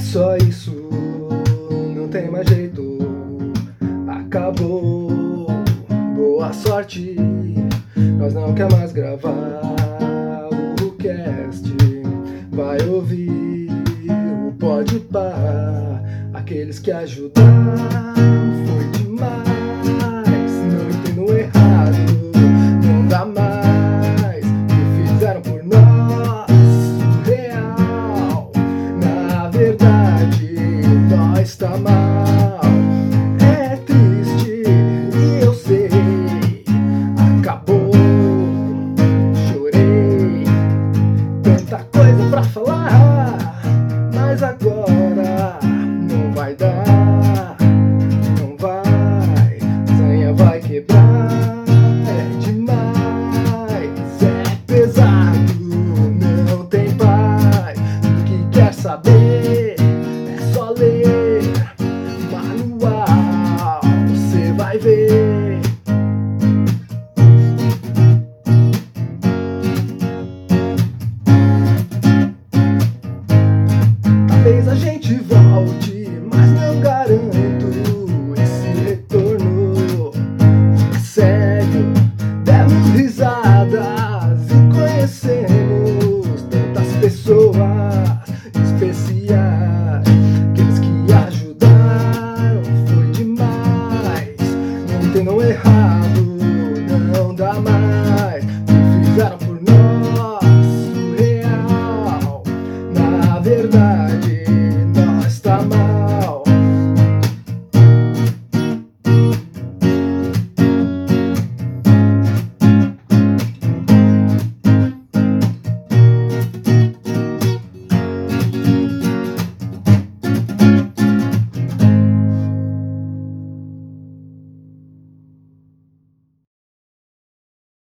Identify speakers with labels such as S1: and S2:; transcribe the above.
S1: só isso, não tem mais jeito. Acabou, boa sorte. Nós não quer mais gravar o cast. Vai ouvir o pode par. Aqueles que ajudaram Tanta coisa pra falar, mas agora não vai dar. Não vai, sanha vai quebrar. A gente volte, mas não garanto esse retorno. Sério, demos risadas e conhecemos tantas pessoas